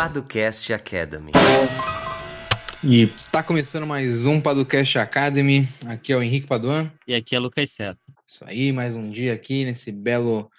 Paducast Academy. E tá começando mais um Paducast Academy. Aqui é o Henrique Paduan. E aqui é Lucas Seta. Isso aí, mais um dia aqui nesse belo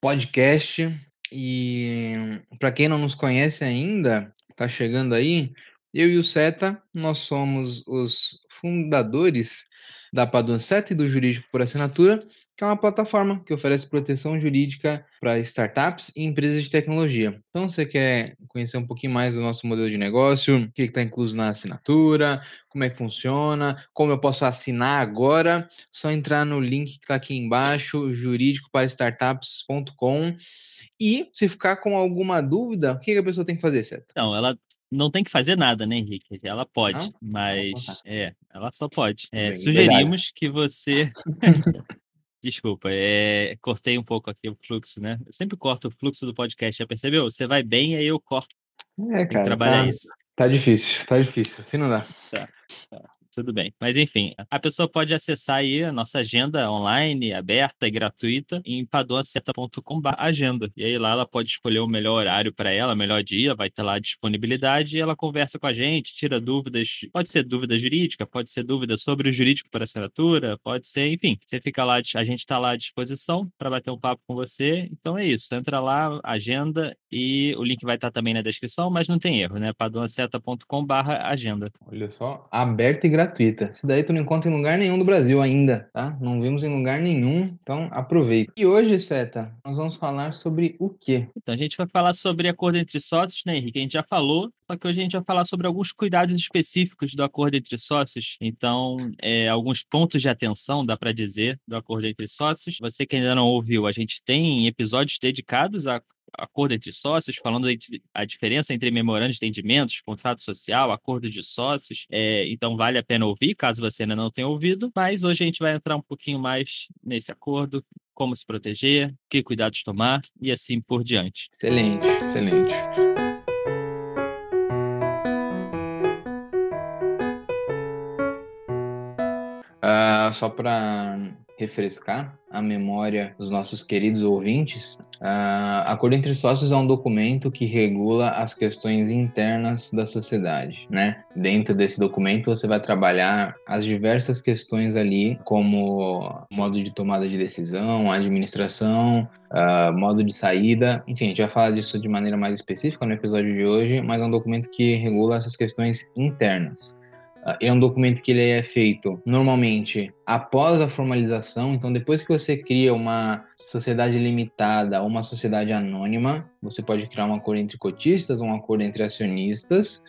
podcast. E para quem não nos conhece ainda, tá chegando aí, eu e o Seta, nós somos os fundadores da Paduan Seta e do Jurídico por Assinatura, que é uma plataforma que oferece proteção jurídica para startups e empresas de tecnologia. Então, você quer conhecer um pouquinho mais do nosso modelo de negócio, o que está incluso na assinatura, como é que funciona, como eu posso assinar agora, só entrar no link que está aqui embaixo, jurídicoparastartups.com. E se ficar com alguma dúvida, o que a pessoa tem que fazer, certo? Então, ela não tem que fazer nada, né, Henrique? Ela pode, não? mas é, ela só pode. É, Bem, sugerimos que você Desculpa, é, cortei um pouco aqui o fluxo, né? Eu sempre corto o fluxo do podcast, já percebeu? Você vai bem, aí eu corto. É, cara. trabalhar tá, isso. Tá difícil, tá difícil. Assim não dá. Tá, tá tudo bem. Mas enfim, a pessoa pode acessar aí a nossa agenda online, aberta e gratuita, em padoaceta.com agenda. E aí lá ela pode escolher o melhor horário para ela, melhor dia, vai ter lá a disponibilidade e ela conversa com a gente, tira dúvidas. Pode ser dúvida jurídica, pode ser dúvida sobre o jurídico para assinatura, pode ser, enfim. Você fica lá, a gente está lá à disposição para bater um papo com você. Então é isso. Entra lá, agenda e o link vai estar também na descrição, mas não tem erro, né? padoaceta.com agenda. Olha só, aberto e gratuito gratuita. Isso daí tu não encontra em lugar nenhum do Brasil ainda, tá? Não vimos em lugar nenhum, então aproveita. E hoje, Seta, nós vamos falar sobre o quê? Então, a gente vai falar sobre acordo entre sócios, né, Henrique? A gente já falou, só que hoje a gente vai falar sobre alguns cuidados específicos do acordo entre sócios. Então, é, alguns pontos de atenção, dá para dizer, do acordo entre sócios. Você que ainda não ouviu, a gente tem episódios dedicados a acordo entre sócios, falando a diferença entre memorando de entendimentos, contrato social, acordo de sócios. É, então, vale a pena ouvir, caso você ainda não tenha ouvido. Mas hoje a gente vai entrar um pouquinho mais nesse acordo, como se proteger, que cuidados tomar e assim por diante. Excelente, excelente. Só para refrescar a memória dos nossos queridos ouvintes, uh, Acordo entre Sócios é um documento que regula as questões internas da sociedade, né? Dentro desse documento você vai trabalhar as diversas questões ali, como modo de tomada de decisão, administração, uh, modo de saída, enfim, a gente vai falar disso de maneira mais específica no episódio de hoje, mas é um documento que regula essas questões internas. Ah, é um documento que ele é feito normalmente após a formalização. Então, depois que você cria uma sociedade limitada ou uma sociedade anônima, você pode criar um acordo entre cotistas, um acordo entre acionistas.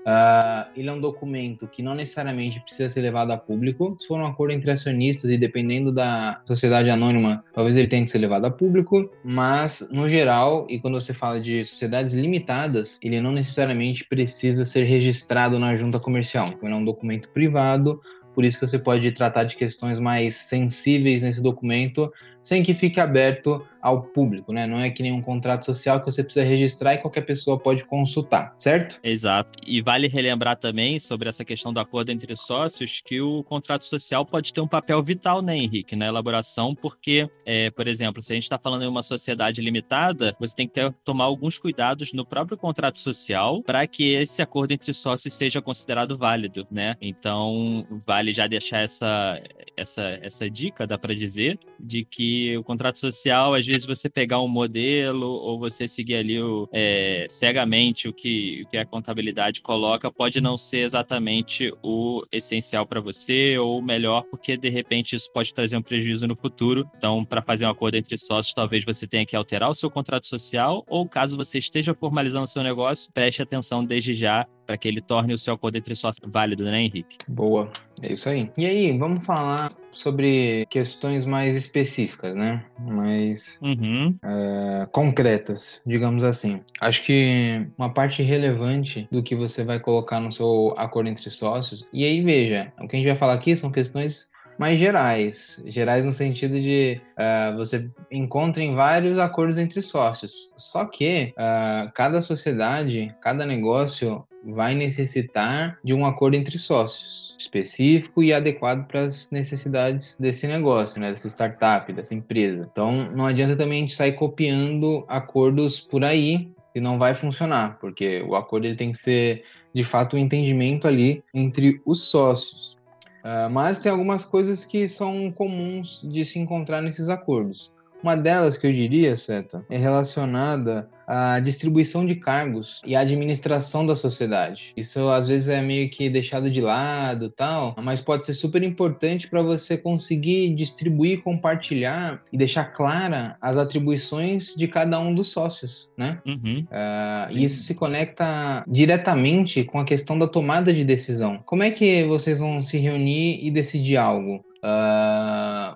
Uh, ele é um documento que não necessariamente precisa ser levado a público. Se for um acordo entre acionistas e dependendo da sociedade anônima, talvez ele tenha que ser levado a público, mas no geral, e quando você fala de sociedades limitadas, ele não necessariamente precisa ser registrado na junta comercial. Então, ele é um documento privado, por isso que você pode tratar de questões mais sensíveis nesse documento sem que fique aberto ao público, né? Não é que nem um contrato social que você precisa registrar e qualquer pessoa pode consultar, certo? Exato. E vale relembrar também sobre essa questão do acordo entre sócios que o contrato social pode ter um papel vital, né, Henrique, na elaboração, porque, é, por exemplo, se a gente está falando em uma sociedade limitada, você tem que ter, tomar alguns cuidados no próprio contrato social para que esse acordo entre sócios seja considerado válido, né? Então, vale já deixar essa, essa, essa dica, dá para dizer, de que o contrato social, às vezes, você pegar um modelo ou você seguir ali o, é, cegamente o que, o que a contabilidade coloca, pode não ser exatamente o essencial para você ou o melhor, porque de repente isso pode trazer um prejuízo no futuro. Então, para fazer um acordo entre sócios, talvez você tenha que alterar o seu contrato social ou caso você esteja formalizando o seu negócio, preste atenção desde já para que ele torne o seu acordo entre sócios válido, né, Henrique? Boa, é isso aí. E aí, vamos falar sobre questões mais específicas, né? Mais uhum. é, concretas, digamos assim. Acho que uma parte relevante do que você vai colocar no seu acordo entre sócios, e aí veja, o que a gente vai falar aqui são questões mais gerais. Gerais no sentido de uh, você encontra em vários acordos entre sócios. Só que uh, cada sociedade, cada negócio vai necessitar de um acordo entre sócios específico e adequado para as necessidades desse negócio, né, dessa startup, dessa empresa. Então, não adianta também a gente sair copiando acordos por aí, que não vai funcionar, porque o acordo ele tem que ser de fato um entendimento ali entre os sócios. Uh, mas tem algumas coisas que são comuns de se encontrar nesses acordos. Uma delas que eu diria, Seta, é relacionada à distribuição de cargos e à administração da sociedade. Isso às vezes é meio que deixado de lado, tal, mas pode ser super importante para você conseguir distribuir, compartilhar e deixar clara as atribuições de cada um dos sócios, né? Uhum. Uh, e isso se conecta diretamente com a questão da tomada de decisão. Como é que vocês vão se reunir e decidir algo? Uh,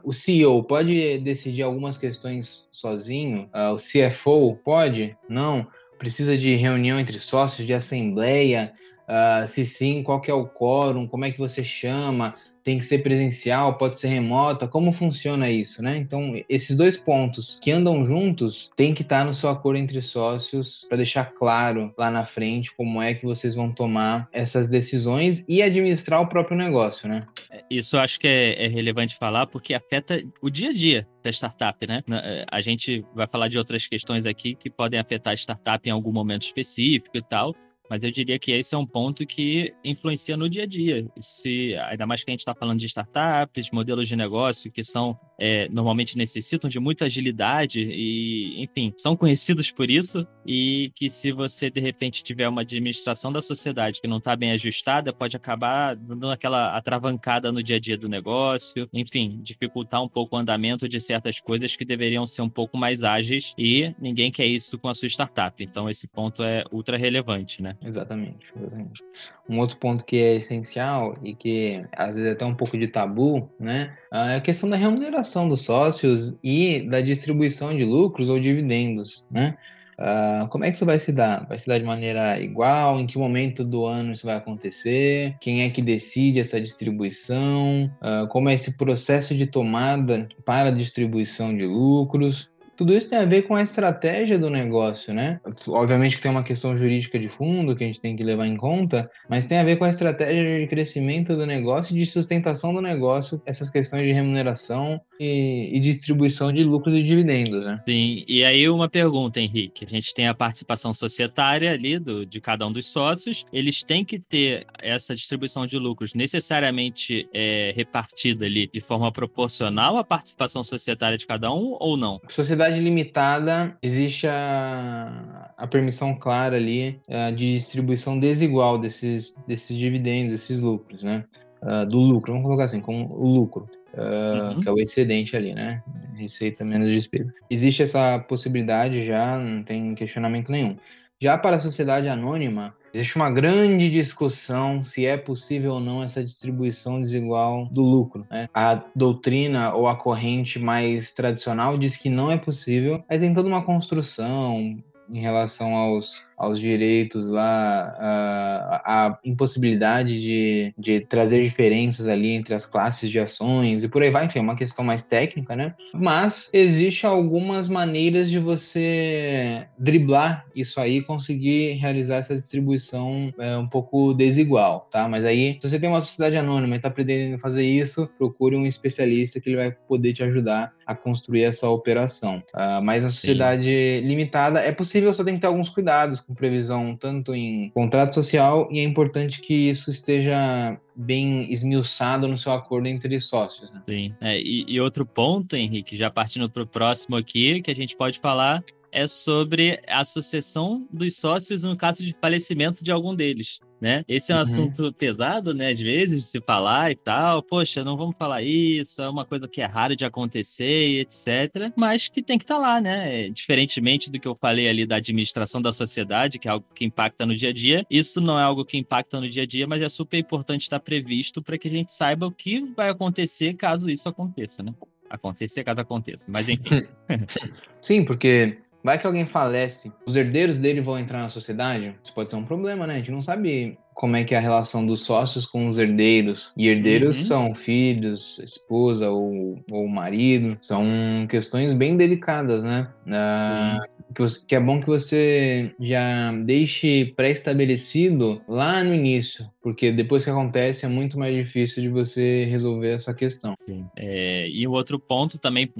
o CEO pode decidir algumas questões sozinho? Uh, o CFO pode? Não. Precisa de reunião entre sócios, de assembleia? Uh, se sim, qual que é o quórum? Como é que você chama? Tem que ser presencial, pode ser remota, como funciona isso, né? Então, esses dois pontos que andam juntos tem que estar no seu acordo entre sócios para deixar claro lá na frente como é que vocês vão tomar essas decisões e administrar o próprio negócio, né? É, isso eu acho que é, é relevante falar porque afeta o dia a dia da startup, né? É, a gente vai falar de outras questões aqui que podem afetar a startup em algum momento específico e tal, mas eu diria que esse é um ponto que influencia no dia a dia. Se, ainda mais que a gente está falando de startups, modelos de negócio que são é, normalmente necessitam de muita agilidade e, enfim, são conhecidos por isso. E que se você de repente tiver uma administração da sociedade que não está bem ajustada, pode acabar dando aquela atravancada no dia a dia do negócio, enfim, dificultar um pouco o andamento de certas coisas que deveriam ser um pouco mais ágeis e ninguém quer isso com a sua startup. Então esse ponto é ultra relevante, né? Exatamente, exatamente. Um outro ponto que é essencial e que às vezes é até um pouco de tabu, né? É a questão da remuneração dos sócios e da distribuição de lucros ou dividendos, né? Uh, como é que isso vai se dar? Vai se dar de maneira igual? Em que momento do ano isso vai acontecer? Quem é que decide essa distribuição? Uh, como é esse processo de tomada para a distribuição de lucros? Tudo isso tem a ver com a estratégia do negócio, né? Obviamente que tem uma questão jurídica de fundo que a gente tem que levar em conta, mas tem a ver com a estratégia de crescimento do negócio e de sustentação do negócio, essas questões de remuneração e, e distribuição de lucros e dividendos, né? Sim, e aí uma pergunta, Henrique. A gente tem a participação societária ali do, de cada um dos sócios, eles têm que ter essa distribuição de lucros necessariamente é, repartida ali de forma proporcional à participação societária de cada um ou não? Sociedade sociedade limitada, existe a, a permissão clara ali uh, de distribuição desigual desses, desses dividendos, desses lucros, né? Uh, do lucro, vamos colocar assim, como o lucro. Uh, uhum. que é o excedente ali, né? Receita menos despesa. Existe essa possibilidade já, não tem questionamento nenhum. Já para a sociedade anônima, existe uma grande discussão se é possível ou não essa distribuição desigual do lucro. Né? A doutrina ou a corrente mais tradicional diz que não é possível, aí tem toda uma construção em relação aos aos direitos lá, a, a impossibilidade de, de trazer diferenças ali entre as classes de ações e por aí vai, enfim, é uma questão mais técnica, né? Mas existe algumas maneiras de você driblar isso aí e conseguir realizar essa distribuição é, um pouco desigual, tá? Mas aí, se você tem uma sociedade anônima e está pretendendo fazer isso, procure um especialista que ele vai poder te ajudar a construir essa operação. Uh, mas na sociedade Sim. limitada é possível, só tem que ter alguns cuidados com previsão tanto em contrato social e é importante que isso esteja bem esmiuçado no seu acordo entre sócios. Né? Sim. É, e, e outro ponto, Henrique, já partindo para o próximo aqui, que a gente pode falar é sobre a sucessão dos sócios no caso de falecimento de algum deles. Né? Esse é um uhum. assunto pesado, né? Às vezes, de se falar e tal. Poxa, não vamos falar isso, é uma coisa que é raro de acontecer e etc. Mas que tem que estar tá lá, né? Diferentemente do que eu falei ali da administração da sociedade, que é algo que impacta no dia a dia, isso não é algo que impacta no dia a dia, mas é super importante estar previsto para que a gente saiba o que vai acontecer caso isso aconteça, né? Acontecer caso aconteça. Mas enfim. Sim, porque Vai que alguém falece, os herdeiros dele vão entrar na sociedade? Isso pode ser um problema, né? A gente não sabe como é que é a relação dos sócios com os herdeiros. E herdeiros uhum. são filhos, esposa ou, ou marido. São questões bem delicadas, né? Ah, que, que é bom que você já deixe pré-estabelecido lá no início, porque depois que acontece é muito mais difícil de você resolver essa questão. Sim. É, e o outro ponto também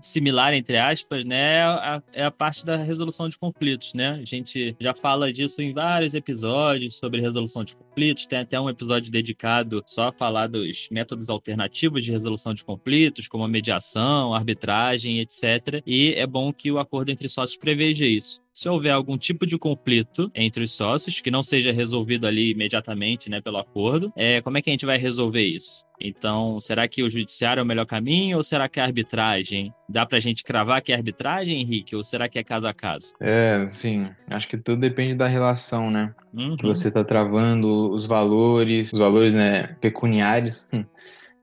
similar, entre aspas, né, a, é a parte da resolução de conflitos, né? A gente já fala disso em vários episódios sobre resolução de conflitos, tem até um episódio dedicado só a falar dos métodos alternativos de resolução de conflitos, como a mediação, arbitragem, etc. E é bom que o acordo entre sócios preveja isso se houver algum tipo de conflito entre os sócios, que não seja resolvido ali imediatamente, né, pelo acordo, é, como é que a gente vai resolver isso? Então, será que o judiciário é o melhor caminho ou será que é a arbitragem? Dá pra gente cravar que é arbitragem, Henrique, ou será que é caso a caso? É, sim. Acho que tudo depende da relação, né? Uhum. Que você tá travando os valores, os valores, né, pecuniários.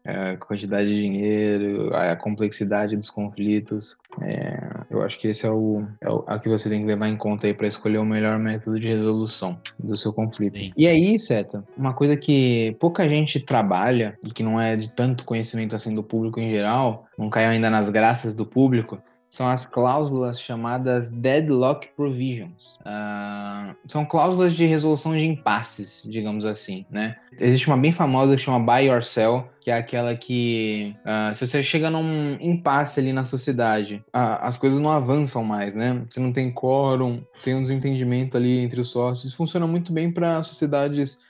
É, a quantidade de dinheiro, a complexidade dos conflitos. É, eu acho que esse é o, é o a que você tem que levar em conta aí para escolher o melhor método de resolução do seu conflito. Sim. E aí, Seta, uma coisa que pouca gente trabalha e que não é de tanto conhecimento assim do público em geral, não caiu ainda nas graças do público, são as cláusulas chamadas Deadlock Provisions. Uh, são cláusulas de resolução de impasses, digamos assim, né? Existe uma bem famosa que chama Buy or Sell, que é aquela que, uh, se você chega num impasse ali na sociedade, uh, as coisas não avançam mais, né? Você não tem quórum, tem um desentendimento ali entre os sócios. Isso funciona muito bem para sociedades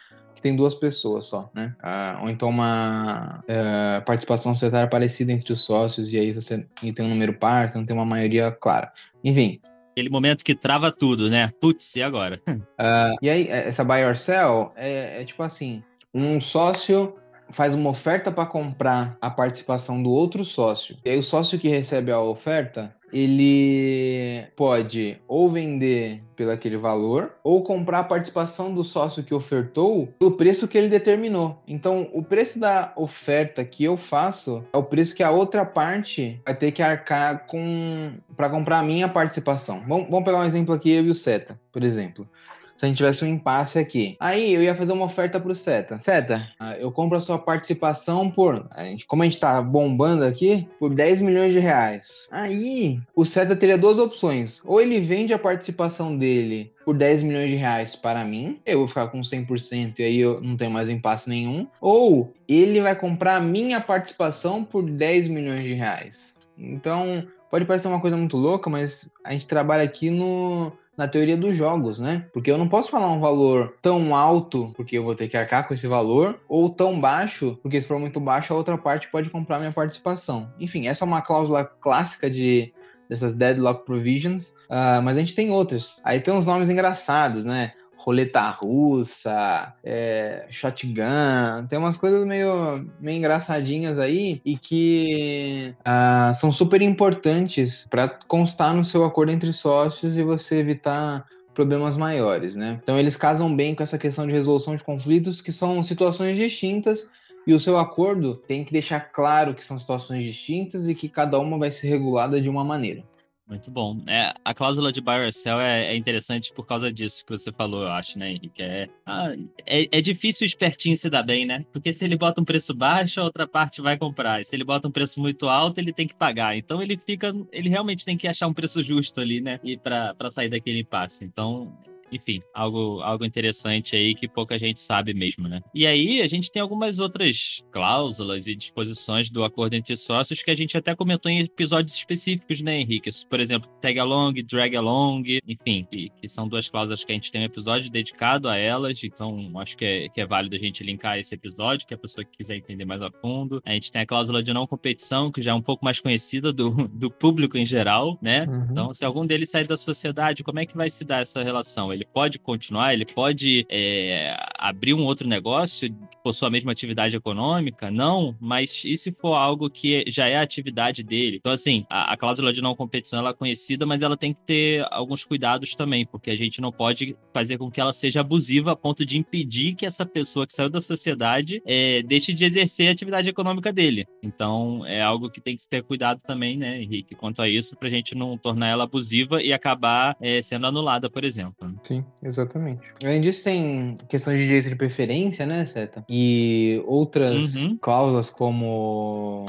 tem duas pessoas só, né? Ah, ou então uma é, participação societária parecida entre os sócios, e aí você tem um número par, você não tem uma maioria clara. Enfim. Aquele momento que trava tudo, né? Putz, e agora? Uh, e aí, essa buy or sell é, é tipo assim: um sócio faz uma oferta para comprar a participação do outro sócio. E aí o sócio que recebe a oferta, ele pode ou vender pelo aquele valor ou comprar a participação do sócio que ofertou pelo preço que ele determinou. Então, o preço da oferta que eu faço é o preço que a outra parte vai ter que arcar com para comprar a minha participação. Vamos, vamos pegar um exemplo aqui, eu e o Seta, por exemplo se a gente tivesse um impasse aqui. Aí eu ia fazer uma oferta pro Seta. Seta, ah, eu compro a sua participação por, a gente, como a gente tá bombando aqui, por 10 milhões de reais. Aí o Seta teria duas opções. Ou ele vende a participação dele por 10 milhões de reais para mim, eu vou ficar com 100% e aí eu não tenho mais impasse nenhum. Ou ele vai comprar a minha participação por 10 milhões de reais. Então, pode parecer uma coisa muito louca, mas a gente trabalha aqui no na teoria dos jogos, né? Porque eu não posso falar um valor tão alto, porque eu vou ter que arcar com esse valor, ou tão baixo, porque se for muito baixo, a outra parte pode comprar minha participação. Enfim, essa é uma cláusula clássica de dessas deadlock provisions, uh, mas a gente tem outras. Aí tem uns nomes engraçados, né? Roleta russa, é, shotgun, tem umas coisas meio, meio engraçadinhas aí e que uh, são super importantes para constar no seu acordo entre sócios e você evitar problemas maiores, né? Então eles casam bem com essa questão de resolução de conflitos, que são situações distintas e o seu acordo tem que deixar claro que são situações distintas e que cada uma vai ser regulada de uma maneira. Muito bom. É, a cláusula de buy or sell é, é, interessante por causa disso que você falou, eu acho, né, Henrique? É, ah, é, é, difícil o espertinho se dar bem, né? Porque se ele bota um preço baixo, a outra parte vai comprar. E se ele bota um preço muito alto, ele tem que pagar. Então ele fica. Ele realmente tem que achar um preço justo ali, né? E para sair daquele impasse. Então enfim, algo, algo interessante aí que pouca gente sabe mesmo, né? E aí a gente tem algumas outras cláusulas e disposições do acordo entre sócios que a gente até comentou em episódios específicos, né, Henrique? Por exemplo, tag along, drag along, enfim, que, que são duas cláusulas que a gente tem um episódio dedicado a elas, então acho que é, que é válido a gente linkar esse episódio, que a pessoa que quiser entender mais a fundo. A gente tem a cláusula de não competição, que já é um pouco mais conhecida do, do público em geral, né? Uhum. Então, se algum deles sair da sociedade, como é que vai se dar essa relação? Ele pode continuar, ele pode é, abrir um outro negócio por sua mesma atividade econômica? Não, mas e se for algo que já é a atividade dele? Então, assim, a, a cláusula de não competição ela é conhecida, mas ela tem que ter alguns cuidados também, porque a gente não pode fazer com que ela seja abusiva a ponto de impedir que essa pessoa que saiu da sociedade é, deixe de exercer a atividade econômica dele. Então, é algo que tem que ter cuidado também, né, Henrique, quanto a isso, para a gente não tornar ela abusiva e acabar é, sendo anulada, por exemplo. Sim, exatamente. Além disso, tem questão de direito de preferência, né, Seta? E outras uhum. cláusulas como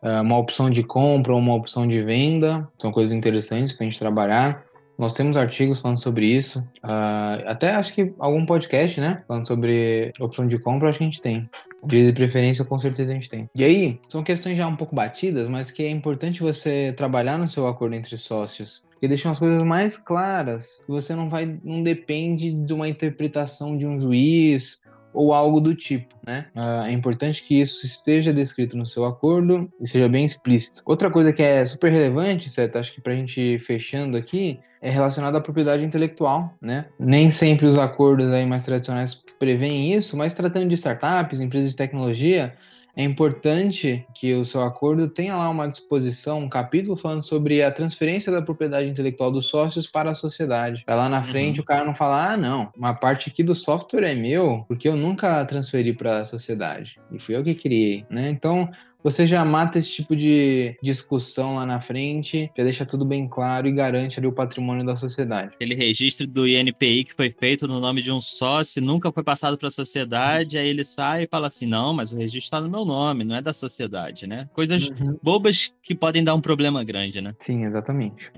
uh, uma opção de compra ou uma opção de venda, são coisas interessantes para a gente trabalhar. Nós temos artigos falando sobre isso. Uh, até acho que algum podcast, né? Falando sobre opção de compra, acho que a gente tem. Dias de preferência, com certeza a gente tem. E aí, são questões já um pouco batidas, mas que é importante você trabalhar no seu acordo entre sócios que deixam as coisas mais claras. Você não vai, não depende de uma interpretação de um juiz ou algo do tipo, né? Uh, é importante que isso esteja descrito no seu acordo e seja bem explícito. Outra coisa que é super relevante, certo? Acho que para a gente fechando aqui, é relacionada à propriedade intelectual, né? Nem sempre os acordos aí mais tradicionais preveem isso, mas tratando de startups, empresas de tecnologia, é importante que o seu acordo tenha lá uma disposição, um capítulo falando sobre a transferência da propriedade intelectual dos sócios para a sociedade. Para lá na frente uhum. o cara não falar, ah, não, uma parte aqui do software é meu, porque eu nunca transferi para a sociedade. E fui eu que criei, né? Então, você já mata esse tipo de discussão lá na frente, já deixa tudo bem claro e garante ali o patrimônio da sociedade. Aquele registro do INPI que foi feito no nome de um sócio, nunca foi passado para a sociedade, aí ele sai e fala assim: não, mas o registro está no meu nome, não é da sociedade, né? Coisas uhum. bobas que podem dar um problema grande, né? Sim, exatamente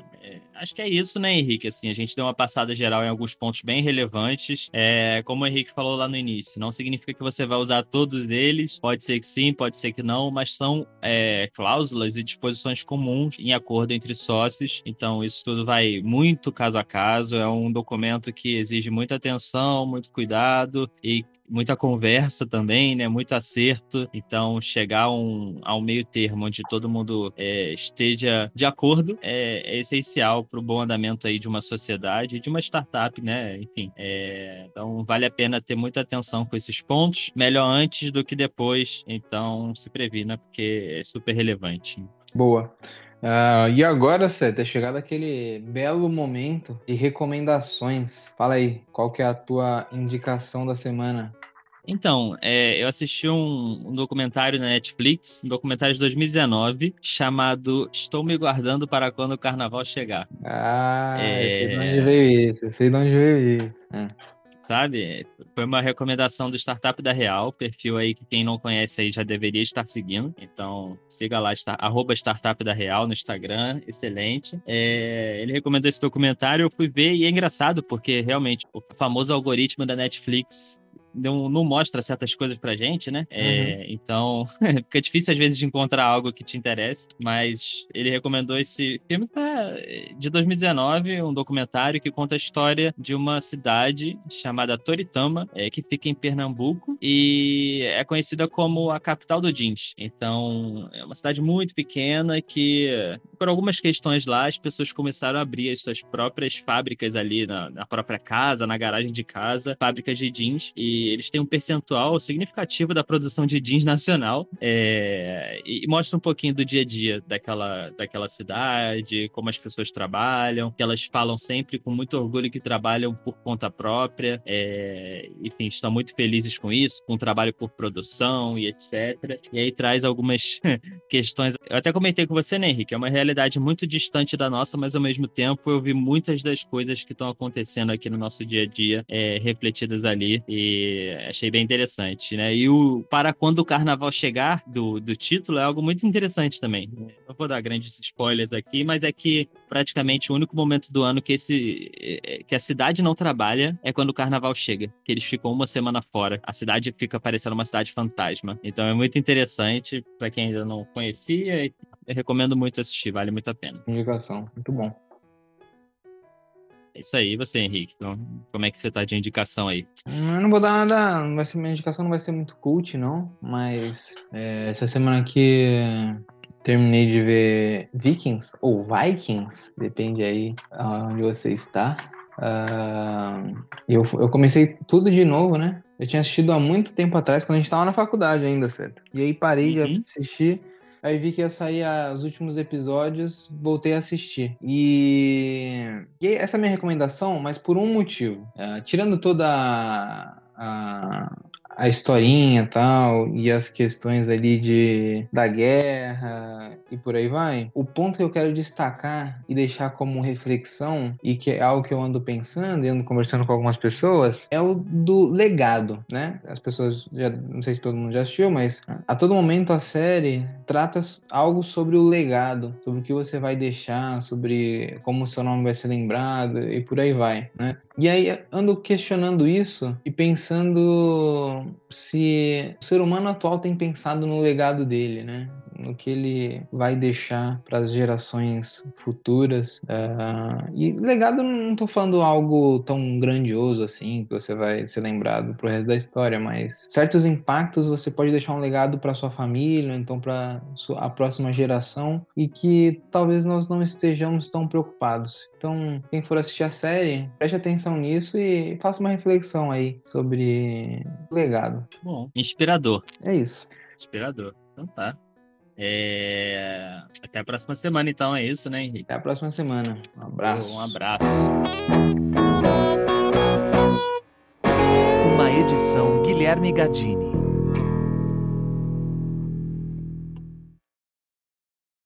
acho que é isso, né, Henrique? Assim, a gente deu uma passada geral em alguns pontos bem relevantes. É, como o Henrique falou lá no início, não significa que você vai usar todos eles. Pode ser que sim, pode ser que não, mas são é, cláusulas e disposições comuns em acordo entre sócios. Então, isso tudo vai muito caso a caso. É um documento que exige muita atenção, muito cuidado e muita conversa também, né? Muito acerto. Então, chegar um, a um meio termo onde todo mundo é, esteja de acordo é, é essencial para o bom andamento aí de uma sociedade, de uma startup, né? Enfim, é, então vale a pena ter muita atenção com esses pontos. Melhor antes do que depois. Então, se previna, porque é super relevante. Boa. Uh, e agora, Seth, é chegado aquele belo momento de recomendações. Fala aí, qual que é a tua indicação da semana? Então, é, eu assisti um, um, documentário na Netflix, um documentário de 2019, chamado Estou Me Guardando para Quando o Carnaval Chegar. Ah, é... eu sei de onde veio isso, eu sei de onde veio isso. É sabe? Foi uma recomendação do Startup da Real, perfil aí que quem não conhece aí já deveria estar seguindo. Então, siga lá, está, arroba Startup da Real no Instagram, excelente. É, ele recomendou esse documentário, eu fui ver e é engraçado, porque realmente o famoso algoritmo da Netflix não, não mostra certas coisas pra gente, né? É, uhum. Então, fica difícil às vezes de encontrar algo que te interesse, mas ele recomendou esse filme pra, de 2019, um documentário que conta a história de uma cidade chamada Toritama, é, que fica em Pernambuco e é conhecida como a capital do jeans. Então, é uma cidade muito pequena que, por algumas questões lá, as pessoas começaram a abrir as suas próprias fábricas ali na, na própria casa, na garagem de casa, fábricas de jeans e eles têm um percentual significativo da produção de jeans nacional é, e mostra um pouquinho do dia a dia daquela, daquela cidade, como as pessoas trabalham, que elas falam sempre com muito orgulho que trabalham por conta própria, é, enfim, estão muito felizes com isso, com o trabalho por produção e etc. E aí traz algumas questões. Eu até comentei com você, né, Henrique? É uma realidade muito distante da nossa, mas ao mesmo tempo eu vi muitas das coisas que estão acontecendo aqui no nosso dia a dia é, refletidas ali. E achei bem interessante, né? E o Para Quando o Carnaval Chegar, do, do título, é algo muito interessante também. Não vou dar grandes spoilers aqui, mas é que praticamente o único momento do ano que, esse, é, que a cidade não trabalha é quando o Carnaval chega, que eles ficam uma semana fora. A cidade fica parecendo uma cidade fantasma. Então é muito interessante para quem ainda não conhecia. Recomendo muito assistir, vale muito a pena. Indicação, muito bom. É isso aí, você, Henrique. Então, como é que você tá de indicação aí? Eu não vou dar nada. Não vai ser, minha indicação não vai ser muito cult, não. Mas é, essa semana aqui terminei de ver Vikings ou Vikings, depende aí onde você está. Uh, eu, eu comecei tudo de novo, né? Eu tinha assistido há muito tempo atrás, quando a gente estava na faculdade ainda, certo? E aí parei uhum. de assistir Aí vi que ia sair os últimos episódios, voltei a assistir. E, e essa é a minha recomendação, mas por um motivo. Uh, tirando toda a, a, a historinha e tal, e as questões ali de, da guerra e por aí vai, o ponto que eu quero destacar e deixar como reflexão, e que é algo que eu ando pensando e ando conversando com algumas pessoas, é o do legado, né? As pessoas, já não sei se todo mundo já assistiu, mas a todo momento a série trata algo sobre o legado, sobre o que você vai deixar, sobre como o seu nome vai ser lembrado e por aí vai, né? E aí ando questionando isso e pensando se o ser humano atual tem pensado no legado dele, né? no que ele vai deixar para as gerações futuras. Uh, e legado, não estou falando algo tão grandioso assim, que você vai ser lembrado pro resto da história, mas certos impactos você pode deixar um legado para sua família, então para a próxima geração, e que talvez nós não estejamos tão preocupados. Então, quem for assistir a série, preste atenção nisso e faça uma reflexão aí sobre legado. Bom, inspirador. É isso. Inspirador. Então tá. É... Até a próxima semana, então, é isso, né, Henrique? Até a próxima semana. Um abraço. Um abraço. Uma edição Guilherme Gadini.